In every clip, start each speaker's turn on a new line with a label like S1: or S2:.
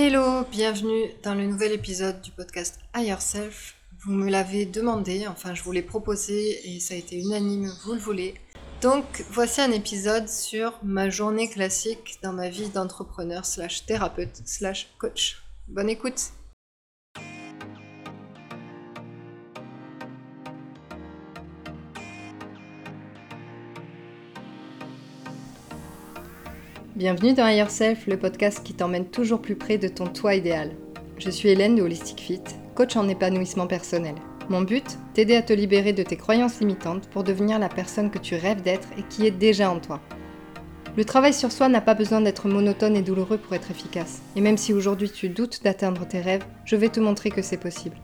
S1: Hello, bienvenue dans le nouvel épisode du podcast Higher Self. Vous me l'avez demandé, enfin je vous l'ai proposé et ça a été unanime, vous le voulez. Donc voici un épisode sur ma journée classique dans ma vie d'entrepreneur slash thérapeute slash coach. Bonne écoute Bienvenue dans Higher Self, le podcast qui t'emmène toujours plus près de ton toi idéal. Je suis Hélène de Holistic Fit, coach en épanouissement personnel. Mon but T'aider à te libérer de tes croyances limitantes pour devenir la personne que tu rêves d'être et qui est déjà en toi. Le travail sur soi n'a pas besoin d'être monotone et douloureux pour être efficace. Et même si aujourd'hui tu doutes d'atteindre tes rêves, je vais te montrer que c'est possible.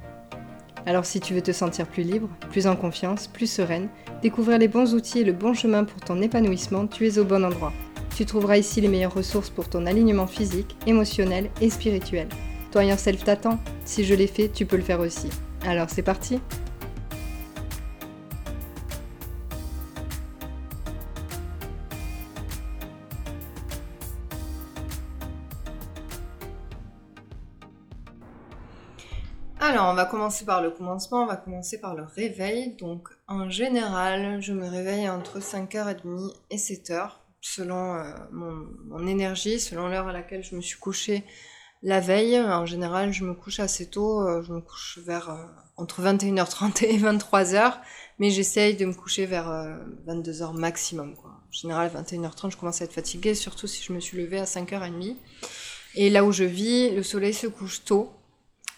S1: Alors si tu veux te sentir plus libre, plus en confiance, plus sereine, découvrir les bons outils et le bon chemin pour ton épanouissement, tu es au bon endroit. Tu trouveras ici les meilleures ressources pour ton alignement physique, émotionnel et spirituel. Toi Self t'attend. Si je l'ai fait, tu peux le faire aussi. Alors c'est parti Alors, on va commencer par le commencement, on va commencer par le réveil. Donc, en général, je me réveille entre 5h30 et 7h selon euh, mon, énergie, selon l'heure à laquelle je me suis couchée la veille. En général, je me couche assez tôt, euh, je me couche vers euh, entre 21h30 et 23h, mais j'essaye de me coucher vers 22h maximum. Quoi. En général, 21h30, je commence à être fatiguée, surtout si je me suis levée à 5h30. Et là où je vis, le soleil se couche tôt.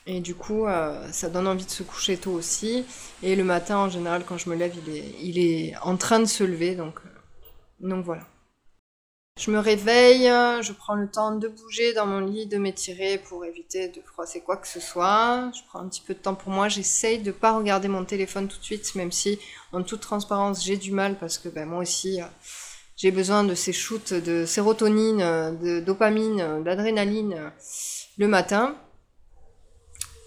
S1: Et du coup, ça donne envie de se coucher tôt aussi. Et le matin, en général, quand je me lève, il est, il est en train de se lever. Donc, donc voilà. Je me réveille, je prends le temps de bouger dans mon lit, de m'étirer pour éviter de froisser quoi que ce soit. Je prends un petit peu de temps pour moi. J'essaye de pas regarder mon téléphone tout de suite, même si en toute transparence j'ai du mal parce que ben, moi aussi euh, j'ai besoin de ces shoots de sérotonine, de dopamine, d'adrénaline le matin.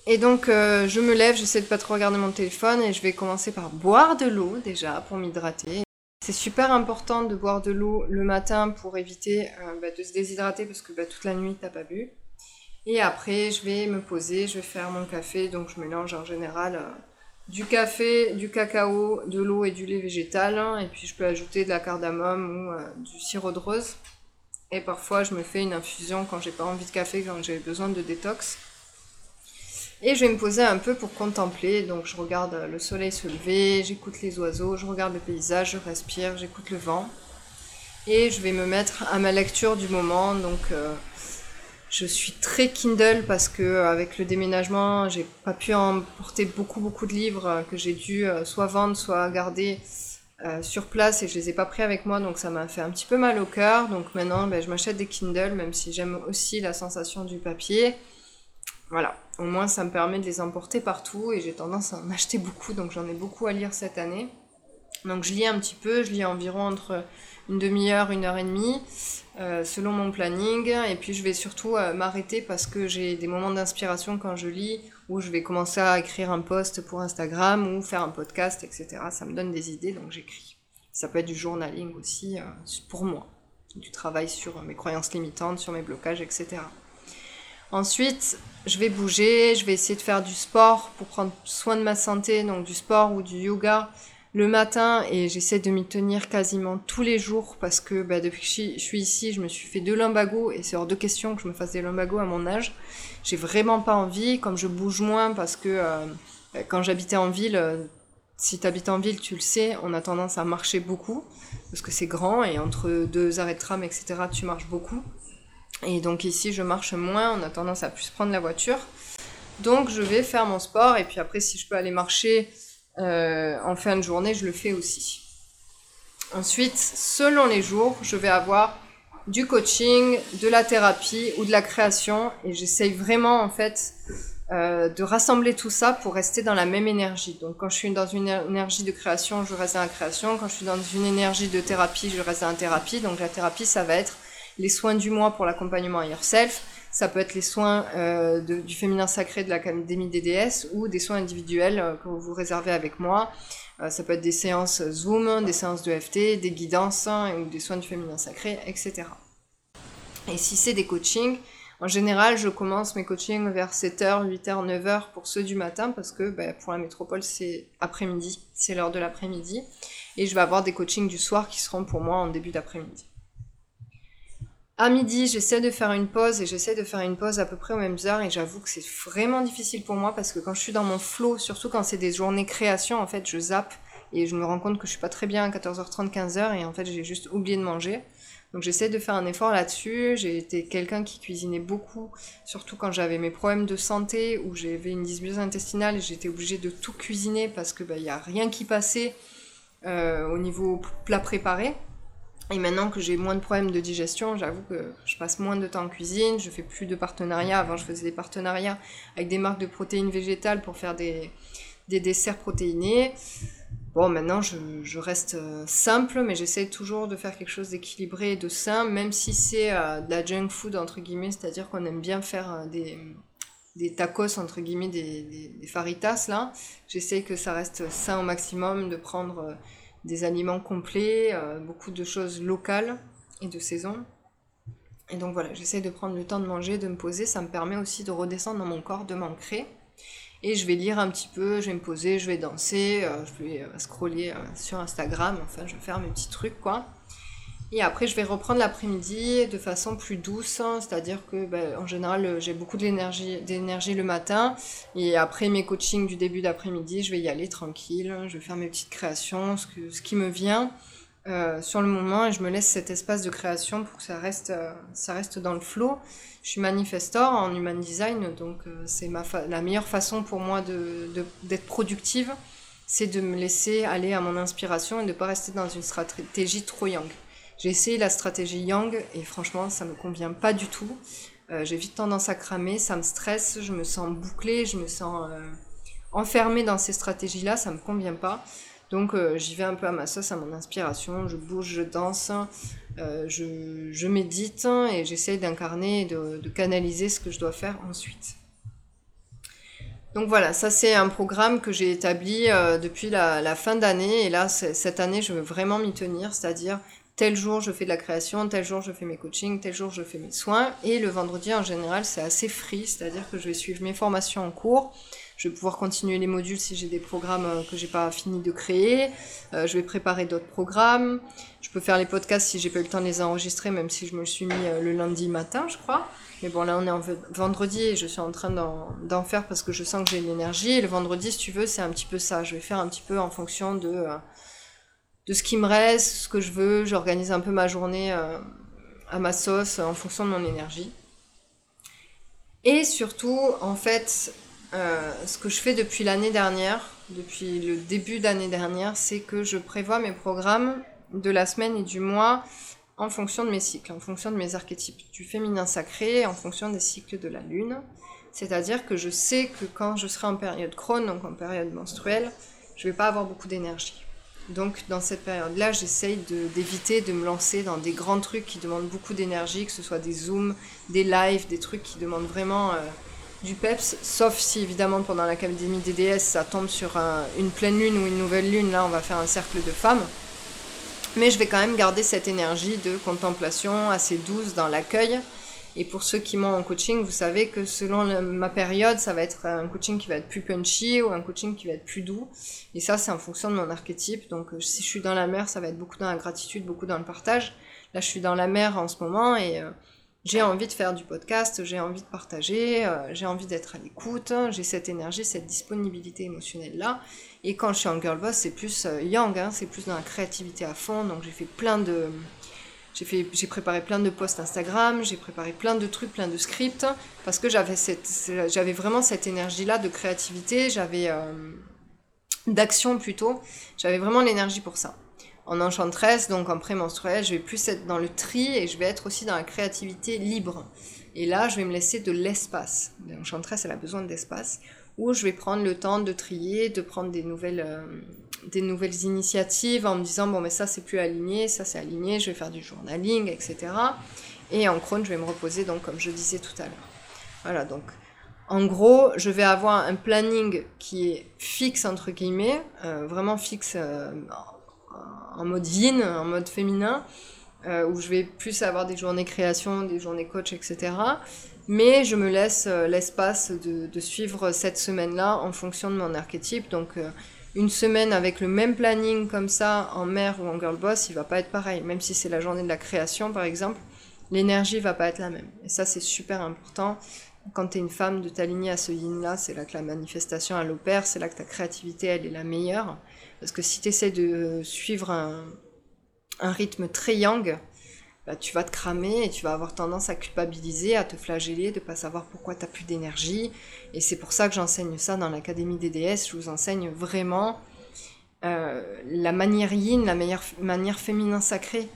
S1: Et donc euh, je me lève, j'essaie de pas trop regarder mon téléphone et je vais commencer par boire de l'eau déjà pour m'hydrater. C'est super important de boire de l'eau le matin pour éviter euh, bah, de se déshydrater parce que bah, toute la nuit t'as pas bu. Et après, je vais me poser, je vais faire mon café. Donc, je mélange en général euh, du café, du cacao, de l'eau et du lait végétal. Hein. et puis, je peux ajouter de la cardamome ou euh, du sirop de rose. Et parfois, je me fais une infusion quand j'ai pas envie de café, quand j'ai besoin de détox. Et je vais me poser un peu pour contempler. Donc je regarde le soleil se lever, j'écoute les oiseaux, je regarde le paysage, je respire, j'écoute le vent. Et je vais me mettre à ma lecture du moment. Donc euh, je suis très Kindle parce que euh, avec le déménagement, j'ai pas pu emporter beaucoup beaucoup de livres euh, que j'ai dû soit vendre, soit garder sur place et je les ai pas pris avec moi. Donc ça m'a fait un petit peu mal au cœur. Donc maintenant, ben, je m'achète des Kindle, même si j'aime aussi la sensation du papier. Voilà, au moins ça me permet de les emporter partout et j'ai tendance à en acheter beaucoup, donc j'en ai beaucoup à lire cette année. Donc je lis un petit peu, je lis environ entre une demi-heure, une heure et demie, euh, selon mon planning. Et puis je vais surtout euh, m'arrêter parce que j'ai des moments d'inspiration quand je lis, où je vais commencer à écrire un post pour Instagram ou faire un podcast, etc. Ça me donne des idées, donc j'écris. Ça peut être du journaling aussi euh, pour moi, du travail sur mes croyances limitantes, sur mes blocages, etc. Ensuite, je vais bouger, je vais essayer de faire du sport pour prendre soin de ma santé, donc du sport ou du yoga le matin et j'essaie de m'y tenir quasiment tous les jours parce que bah, depuis que je suis ici, je me suis fait deux lumbagos et c'est hors de question que je me fasse des lumbagos à mon âge. J'ai vraiment pas envie, comme je bouge moins parce que euh, quand j'habitais en ville, euh, si tu habites en ville, tu le sais, on a tendance à marcher beaucoup parce que c'est grand et entre deux arrêts de tram, etc., tu marches beaucoup. Et donc ici, je marche moins, on a tendance à plus prendre la voiture. Donc je vais faire mon sport et puis après, si je peux aller marcher euh, en fin de journée, je le fais aussi. Ensuite, selon les jours, je vais avoir du coaching, de la thérapie ou de la création et j'essaye vraiment en fait euh, de rassembler tout ça pour rester dans la même énergie. Donc quand je suis dans une énergie de création, je reste dans la création. Quand je suis dans une énergie de thérapie, je reste dans la thérapie. Donc la thérapie, ça va être les soins du mois pour l'accompagnement à yourself. Ça peut être les soins euh, du féminin sacré de l'Académie des ou des soins individuels euh, que vous réservez avec moi. Euh, ça peut être des séances Zoom, des séances de FT, des guidances hein, ou des soins du féminin sacré, etc. Et si c'est des coachings, En général, je commence mes coachings vers 7h, 8h, 9h pour ceux du matin parce que bah, pour la métropole, c'est après-midi, c'est l'heure de l'après-midi. Et je vais avoir des coachings du soir qui seront pour moi en début d'après-midi. À midi, j'essaie de faire une pause et j'essaie de faire une pause à peu près aux mêmes heures et j'avoue que c'est vraiment difficile pour moi parce que quand je suis dans mon flow, surtout quand c'est des journées création, en fait, je zappe et je me rends compte que je suis pas très bien à 14h30, 15h et en fait, j'ai juste oublié de manger. Donc j'essaie de faire un effort là-dessus. J'ai été quelqu'un qui cuisinait beaucoup, surtout quand j'avais mes problèmes de santé ou j'avais une dysbiose intestinale et j'étais obligée de tout cuisiner parce que bah, il a rien qui passait euh, au niveau plat préparé. Et maintenant que j'ai moins de problèmes de digestion, j'avoue que je passe moins de temps en cuisine, je fais plus de partenariats. Avant, je faisais des partenariats avec des marques de protéines végétales pour faire des, des desserts protéinés. Bon, maintenant, je, reste euh, simple, mais j'essaie toujours de faire quelque chose d'équilibré et de sain, même si c'est euh, de la junk food, entre guillemets, c'est-à-dire qu'on aime bien faire euh, des, tacos, entre guillemets, des faritas, là. J'essaie que ça reste sain au maximum, de prendre des aliments complets, euh, beaucoup de choses locales et de saison. Et donc voilà, j'essaie de prendre le temps de manger, de me poser, ça me permet aussi de redescendre dans mon corps, de m'ancrer. Et je vais lire un petit peu, je vais me poser, je vais danser, euh, je vais euh, scroller sur Instagram, enfin je vais faire mes petits trucs quoi. Et après, je vais reprendre l'après-midi de façon plus douce, hein, c'est-à-dire que ben, en général, j'ai beaucoup d'énergie, le matin. Et après mes coachings du début d'après-midi, je vais y aller tranquille. Je vais faire mes petites créations, ce, que, ce qui me vient euh, sur le moment, et je me laisse cet espace de création pour que ça reste, euh, ça reste dans le flow. Je suis manifestor en human design, donc euh, c'est la meilleure façon pour moi de, de, d'être productive, c'est de me laisser aller à mon inspiration et de ne pas rester dans une stratégie trop yang. J'ai essayé la stratégie Yang et franchement, ça me convient pas du tout. Euh, j'ai vite tendance à cramer, ça me stresse, je me sens bouclée, je me sens euh, enfermée dans ces stratégies-là, ça me convient pas. Donc euh, j'y vais un peu à ma sauce, à mon inspiration, je bouge, je danse, euh, je, médite et j'essaye d'incarner et de, canaliser ce que je dois faire ensuite. Donc voilà, ça c'est un programme que j'ai établi depuis la fin d'année et là cette année je veux vraiment m'y tenir, c'est-à-dire tel jour je fais de la création, tel jour je fais mes coachings, tel jour je fais mes soins. Et le vendredi en général c'est assez free, c'est-à-dire que je vais suivre mes formations en cours. Je vais pouvoir continuer les modules si j'ai des programmes euh, que j'ai pas fini de créer. Euh, je vais préparer d'autres programmes. Je peux faire les podcasts si j'ai pas eu le temps de les enregistrer, même si je me suis mis euh, le lundi matin, je crois. Mais bon, là on est en vendredi et je suis en train d'en faire parce que je sens que j'ai de l'énergie. Et le vendredi, si tu veux, c'est un petit peu ça. Je vais faire un petit peu en fonction de de ce qui me reste, ce que je veux. J'organise un peu ma journée euh, à ma sauce en fonction de mon énergie. Et surtout, en fait, euh, ce que je fais depuis l'année dernière, depuis le début d'année dernière, c'est que je prévois mes programmes de la semaine et du mois en fonction de mes cycles, en fonction de mes archétypes du féminin sacré, en fonction des cycles de la lune. C'est-à-dire que je sais que quand je serai en période crône, donc en période menstruelle, je vais pas avoir beaucoup d'énergie. Donc dans cette période-là, j'essaye d'éviter de, me lancer dans des grands trucs qui demandent beaucoup d'énergie, que ce soit des zooms, des lives, des trucs qui demandent vraiment euh, du peps, sauf si évidemment pendant l'académie DDS ça tombe sur un, une pleine lune ou une nouvelle lune, là on va faire un cercle de femmes. Mais je vais quand même garder cette énergie de contemplation assez douce dans l'accueil et pour ceux qui m'ont en coaching, vous savez que selon ma période, ça va être un coaching qui va être plus punchy ou un coaching qui va être plus doux. Et ça, c'est en fonction de mon archétype. Donc, euh, si je suis dans la mer, ça va être beaucoup dans la gratitude, beaucoup dans le partage. Là, je suis dans la mer en ce moment et euh, j'ai envie de faire du podcast, j'ai envie de partager, euh, j'ai envie d'être à l'écoute, j'ai cette énergie, cette disponibilité émotionnelle là. Et quand je suis en girl boss, c'est plus yang, hein, c'est plus dans la créativité à fond. Donc, j'ai fait plein de j'ai préparé plein de posts Instagram, j'ai préparé plein de trucs, plein de scripts, parce que j'avais vraiment cette énergie-là de créativité, j'avais euh, d'action plutôt, j'avais vraiment l'énergie pour ça. En enchantresse, donc en prémenstruelle, je vais plus être dans le tri et je vais être aussi dans la créativité libre. Et là, je vais me laisser de l'espace. L'enchantresse, elle a besoin d'espace, où je vais prendre le temps de trier, de prendre des nouvelles euh, des nouvelles initiatives en me disant bon mais ça c'est plus aligné, ça c'est aligné, je vais faire du journaling, etc. Et en crône je vais me reposer donc comme je disais tout à l'heure. Voilà donc en gros je vais avoir un planning qui est fixe entre guillemets, euh, vraiment fixe euh, en mode yin, en mode féminin, euh, où je vais plus avoir des journées création, des journées coach, etc. Mais je me laisse euh, l'espace de, suivre cette semaine-là en fonction de mon archétype. Donc euh, une semaine avec le même planning comme ça en mère ou en girl boss, il va pas être pareil. Même si c'est la journée de la création par exemple, l'énergie va pas être la même. Et ça c'est super important. Quand tu es une femme, de t'aligner à ce yin-là, c'est là que la manifestation elle opère, c'est là que ta créativité elle est la meilleure. Parce que si tu essaies de suivre un, un rythme très yang, bah, tu vas te cramer et tu vas avoir tendance à culpabiliser, à te flageller, de pas savoir pourquoi tu n'as plus d'énergie. Et c'est pour ça que j'enseigne ça dans l'Académie déesses. Je vous enseigne vraiment euh, la manière yin, la meilleure manière féminin sacrée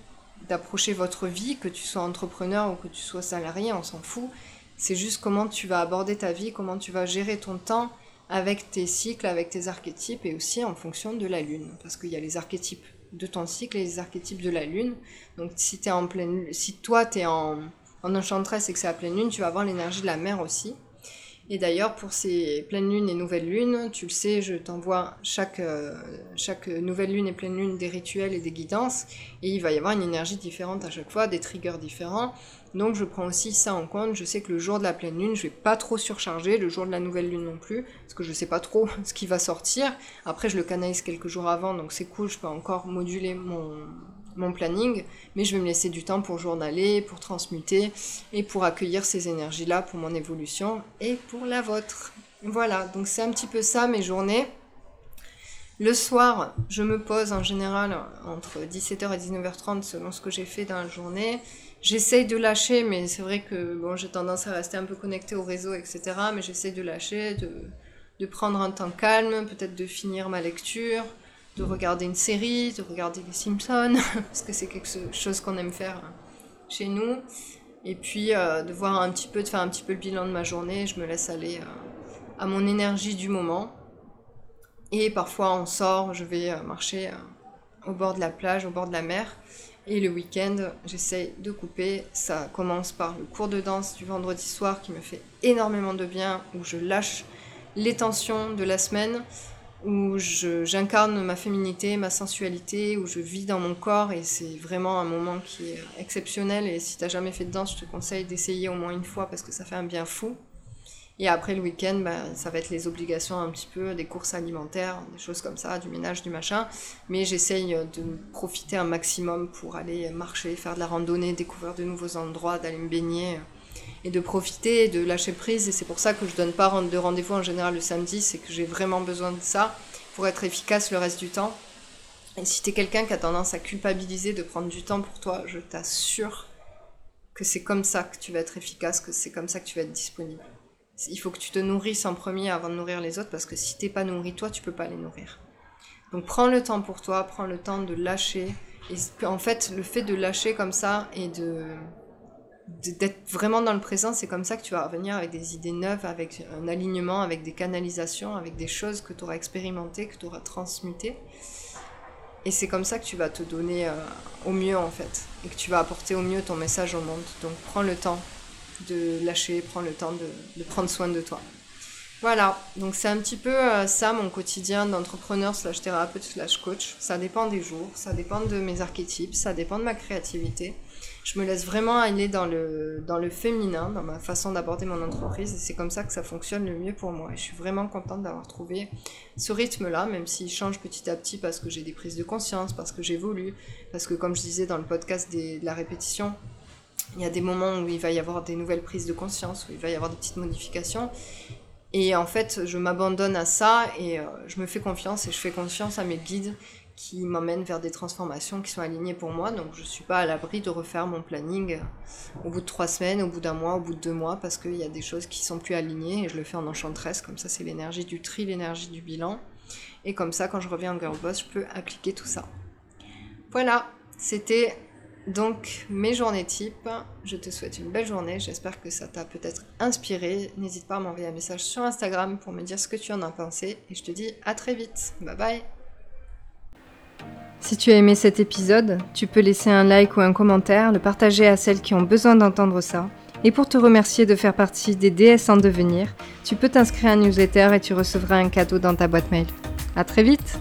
S1: d'approcher votre vie, que tu sois entrepreneur ou que tu sois salarié, on s'en fout. C'est juste comment tu vas aborder ta vie, comment tu vas gérer ton temps avec tes cycles, avec tes archétypes et aussi en fonction de la lune. Parce qu'il y a les archétypes de ton cycle et les archétypes de la lune. Donc si en pleine, si toi tu es en, en enchantresse et que c'est à pleine lune, tu vas avoir l'énergie de la mer aussi. Et d'ailleurs, pour ces pleines lunes et nouvelles lunes, tu le sais, je t'envoie chaque, euh, chaque nouvelle lune et pleine lune des rituels et des guidances. Et il va y avoir une énergie différente à chaque fois, des triggers différents. Donc je prends aussi ça en compte. Je sais que le jour de la pleine lune, je vais pas trop surcharger, le jour de la nouvelle lune non plus, parce que je sais pas trop ce qui va sortir. Après, je le canalise quelques jours avant, donc c'est cool, je peux encore moduler mon, mon planning, mais je vais me laisser du temps pour journaler, pour transmuter et pour accueillir ces énergies-là pour mon évolution et pour la vôtre. Voilà, donc c'est un petit peu ça mes journées. Le soir, je me pose en général entre 17h et 19h30 selon ce que j'ai fait dans la journée. J'essaye de lâcher, mais c'est vrai que bon, j'ai tendance à rester un peu connecté au réseau, etc. Mais j'essaye de lâcher, de, de prendre un temps calme, peut-être de finir ma lecture, de regarder une série, de regarder les Simpsons, parce que c'est quelque chose qu'on aime faire chez nous. Et puis euh, de voir un petit peu, de faire un petit peu le bilan de ma journée. Je me laisse aller euh, à mon énergie du moment. Et parfois on sort, je vais euh, marcher au bord de la plage, au bord de la mer. Et le week-end, j'essaye de couper. Ça commence par le cours de danse du vendredi soir qui me fait énormément de bien, où je lâche les tensions de la semaine, où j'incarne ma féminité, ma sensualité, où je vis dans mon corps et c'est vraiment un moment qui est exceptionnel. Et si t'as jamais fait de danse, je te conseille d'essayer au moins une fois parce que ça fait un bien fou. Et après le week-end, bah, ça va être les obligations un petit peu, des courses alimentaires, des choses comme ça, du ménage, du machin. Mais j'essaye de profiter un maximum pour aller marcher, faire de la randonnée, découvrir de nouveaux endroits, d'aller me baigner et de profiter, de lâcher prise. Et c'est pour ça que je donne pas de rendez-vous en général le samedi, c'est que j'ai vraiment besoin de ça pour être efficace le reste du temps. Et si tu es quelqu'un qui a tendance à culpabiliser de prendre du temps pour toi, je t'assure que c'est comme ça que tu vas être efficace, que c'est comme ça que tu vas être disponible il faut que tu te nourrisses en premier avant de nourrir les autres parce que si t'es pas nourri toi, tu peux pas les nourrir. Donc prends le temps pour toi, prends le temps de lâcher. Et en fait, le fait de lâcher comme ça et de d'être vraiment dans le présent, c'est comme ça que tu vas revenir avec des idées neuves, avec un alignement, avec des canalisations, avec des choses que tu auras expérimentées, que tu auras transmutées. Et c'est comme ça que tu vas te donner euh, au mieux en fait, et que tu vas apporter au mieux ton message au monde. Donc prends le temps de lâcher, prendre le temps de, prendre soin de toi. Voilà, donc c'est un petit peu euh, ça mon quotidien d'entrepreneur slash thérapeute slash coach. Ça dépend des jours, ça dépend de mes archétypes, ça dépend de ma créativité. Je me laisse vraiment aller dans le, dans le féminin, dans ma façon d'aborder mon entreprise et c'est comme ça que ça fonctionne le mieux pour moi. Et je suis vraiment contente d'avoir trouvé ce rythme-là, même s'il change petit à petit parce que j'ai des prises de conscience, parce que j'évolue, parce que comme je disais dans le podcast de la répétition, il y a des moments où il va y avoir des nouvelles prises de conscience, où il va y avoir des petites modifications. Et en fait, je m'abandonne à ça et euh, je me fais confiance et je fais confiance à mes guides qui m'emmènent vers des transformations qui sont alignées pour moi. Donc je ne suis pas à l'abri de refaire mon planning au bout de trois semaines, au bout d'un mois, au bout de deux mois, parce qu'il y a des choses qui sont plus alignées et je le fais en enchantresse. Comme ça, c'est l'énergie du tri, l'énergie du bilan. Et comme ça, quand je reviens en Girl Boss, je peux appliquer tout ça. Voilà, c'était donc, mes journées type, je te souhaite une belle journée. J'espère que ça t'a peut-être inspiré. N'hésite pas à m'envoyer un message sur Instagram pour me dire ce que tu en as pensé. Et je te dis à très vite. Bye bye. Si tu as aimé cet épisode, tu peux laisser un like ou un commentaire, le partager à celles qui ont besoin d'entendre ça. Et pour te remercier de faire partie des DS en devenir, tu peux t'inscrire à un newsletter et tu recevras un cadeau dans ta boîte mail. À très vite!